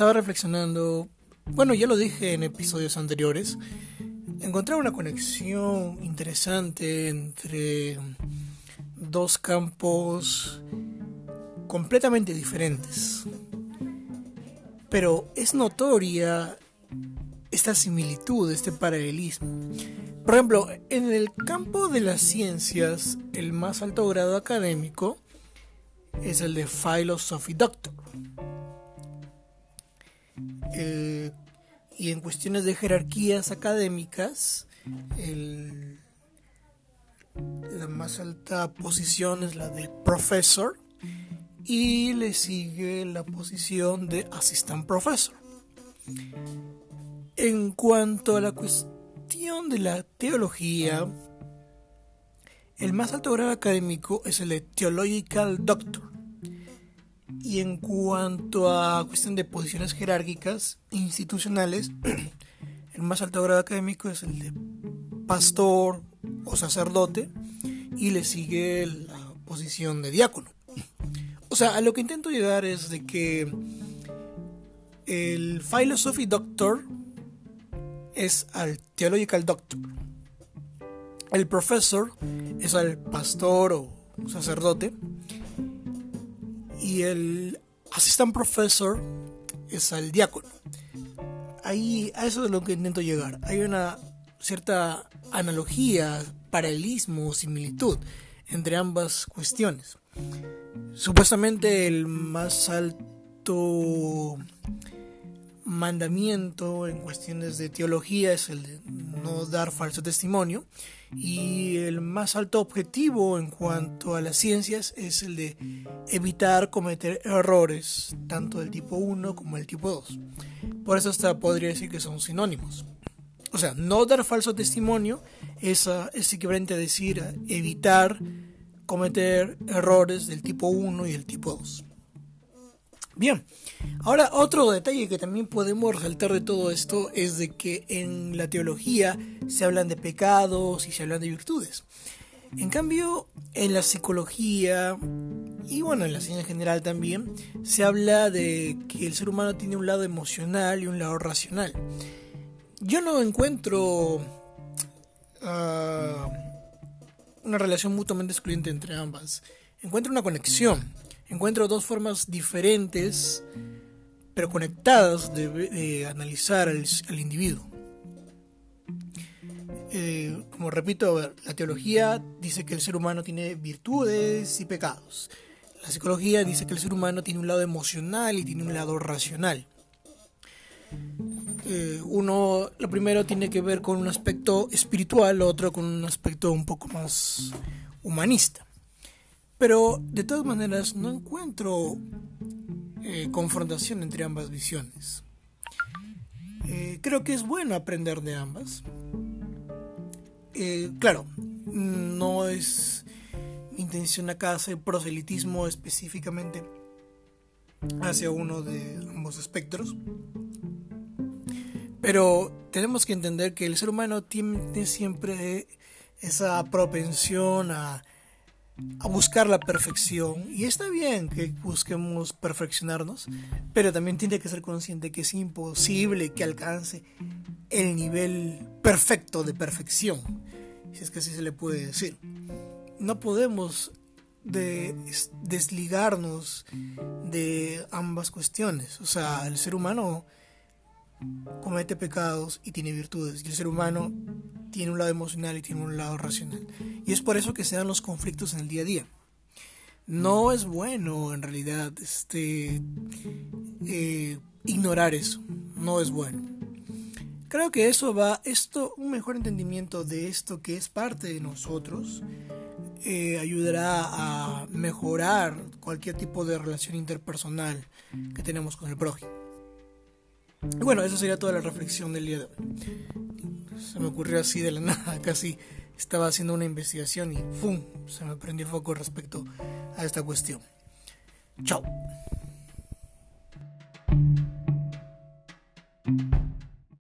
estaba reflexionando, bueno, ya lo dije en episodios anteriores, encontré una conexión interesante entre dos campos completamente diferentes. Pero es notoria esta similitud, este paralelismo. Por ejemplo, en el campo de las ciencias, el más alto grado académico es el de Philosophy Doctor. Y en cuestiones de jerarquías académicas, la más alta posición es la de profesor y le sigue la posición de assistant professor. En cuanto a la cuestión de la teología, el más alto grado académico es el de Theological Doctor. Y en cuanto a cuestión de posiciones jerárquicas institucionales, el más alto grado académico es el de pastor o sacerdote y le sigue la posición de diácono. O sea, a lo que intento llegar es de que el Philosophy Doctor es al Theological Doctor. El profesor es al pastor o sacerdote. Y el Assistant Professor es al diácono. Ahí, a eso es lo que intento llegar. Hay una cierta analogía, paralelismo, similitud entre ambas cuestiones. Supuestamente el más alto mandamiento en cuestiones de teología es el de no dar falso testimonio y el más alto objetivo en cuanto a las ciencias es el de evitar cometer errores tanto del tipo 1 como del tipo 2. Por eso hasta podría decir que son sinónimos. O sea, no dar falso testimonio es, es equivalente a decir evitar cometer errores del tipo 1 y del tipo 2. Bien, ahora otro detalle que también podemos resaltar de todo esto es de que en la teología se hablan de pecados y se hablan de virtudes. En cambio, en la psicología y bueno, en la ciencia en general también, se habla de que el ser humano tiene un lado emocional y un lado racional. Yo no encuentro... Uh, una relación mutuamente excluyente entre ambas. Encuentro una conexión. Encuentro dos formas diferentes, pero conectadas, de, analizar al, individuo. Eh, como repito, la teología dice que el ser humano tiene virtudes y pecados. La psicología dice que el ser humano tiene un lado emocional y tiene un lado racional. Eh, uno, lo primero tiene que ver con un aspecto espiritual, lo otro con un aspecto un poco más humanista. Pero de todas maneras no encuentro eh, confrontación entre ambas visiones. Eh, creo que es bueno aprender de ambas. claro, no es intención acá hacer proselitismo específicamente hacia uno de ambos espectros. Pero tenemos que entender que el ser humano tiene siempre esa propensión a, buscar la perfección. Y está bien que busquemos perfeccionarnos, pero también tiene que ser consciente que es imposible que alcance el nivel perfecto de perfección, si es que así se le puede decir. No podemos desligarnos de ambas cuestiones. O sea, el ser humano comete pecados y tiene virtudes. Y el ser humano tiene un lado emocional y tiene un lado racional. Y es por eso que se dan los conflictos en el día a día. No es bueno en realidad este, eh, ignorar eso. No es bueno. Creo que eso va, esto, un mejor entendimiento de esto que es parte de nosotros, eh, ayudará a mejorar cualquier tipo de relación interpersonal que tenemos con el prójimo. Y bueno, esa sería toda la reflexión del día de hoy. Se me ocurrió así de la nada, casi estaba haciendo una investigación y ¡fum! se me prendió el foco respecto a esta cuestión. Chao.